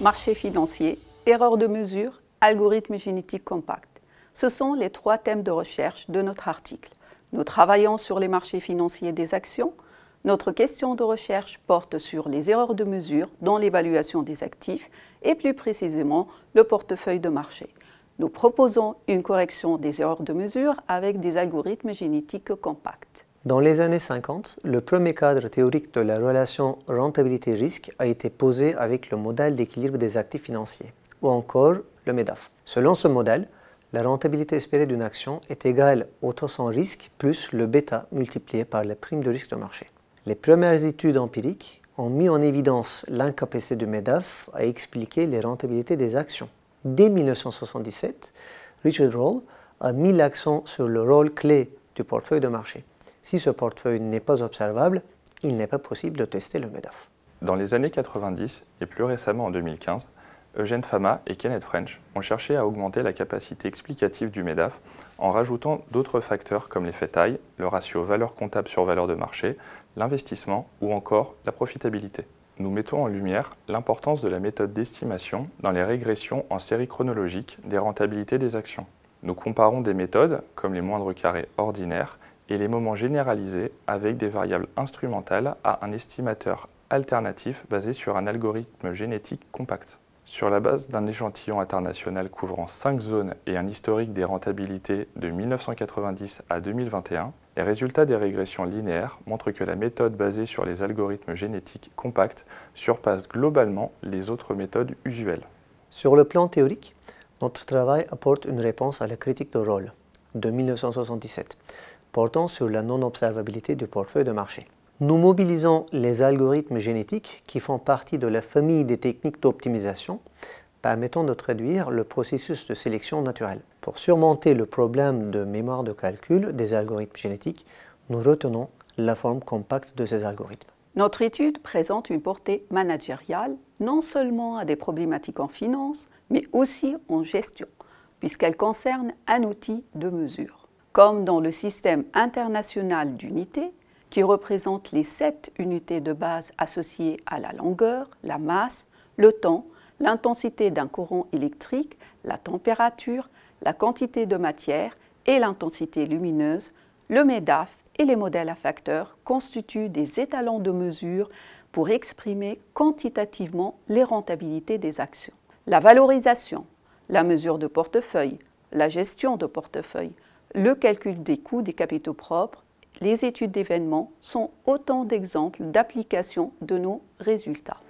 Marché financier, erreur de mesure, algorithme génétique compact. Ce sont les trois thèmes de recherche de notre article. Nous travaillons sur les marchés financiers des actions. Notre question de recherche porte sur les erreurs de mesure dans l'évaluation des actifs et plus précisément le portefeuille de marché. Nous proposons une correction des erreurs de mesure avec des algorithmes génétiques compacts. Dans les années 50, le premier cadre théorique de la relation rentabilité-risque a été posé avec le modèle d'équilibre des actifs financiers, ou encore le MEDAF. Selon ce modèle, la rentabilité espérée d'une action est égale au taux sans risque plus le bêta multiplié par la prime de risque de marché. Les premières études empiriques ont mis en évidence l'incapacité du MEDAF à expliquer les rentabilités des actions. Dès 1977, Richard Roll a mis l'accent sur le rôle clé du portefeuille de marché. Si ce portefeuille n'est pas observable, il n'est pas possible de tester le MEDAF. Dans les années 90 et plus récemment en 2015, Eugène Fama et Kenneth French ont cherché à augmenter la capacité explicative du MEDAF en rajoutant d'autres facteurs comme l'effet taille, le ratio valeur comptable sur valeur de marché, l'investissement ou encore la profitabilité. Nous mettons en lumière l'importance de la méthode d'estimation dans les régressions en série chronologique des rentabilités des actions. Nous comparons des méthodes comme les moindres carrés ordinaires et les moments généralisés avec des variables instrumentales à un estimateur alternatif basé sur un algorithme génétique compact. Sur la base d'un échantillon international couvrant 5 zones et un historique des rentabilités de 1990 à 2021, les résultats des régressions linéaires montrent que la méthode basée sur les algorithmes génétiques compacts surpasse globalement les autres méthodes usuelles. Sur le plan théorique, notre travail apporte une réponse à la critique de Roll de 1977 portant sur la non-observabilité du portefeuille de marché. Nous mobilisons les algorithmes génétiques qui font partie de la famille des techniques d'optimisation permettant de traduire le processus de sélection naturelle. Pour surmonter le problème de mémoire de calcul des algorithmes génétiques, nous retenons la forme compacte de ces algorithmes. Notre étude présente une portée managériale non seulement à des problématiques en finance, mais aussi en gestion, puisqu'elle concerne un outil de mesure comme dans le système international d'unités, qui représente les sept unités de base associées à la longueur, la masse, le temps, l'intensité d'un courant électrique, la température, la quantité de matière et l'intensité lumineuse, le MEDAF et les modèles à facteurs constituent des étalons de mesure pour exprimer quantitativement les rentabilités des actions. La valorisation, la mesure de portefeuille, la gestion de portefeuille, le calcul des coûts des capitaux propres, les études d'événements sont autant d'exemples d'application de nos résultats.